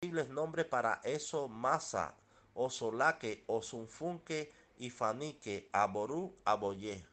posibles nombres para eso Masa, Osolaque, Osunfunque, Ifanique, Aború, Aboyé.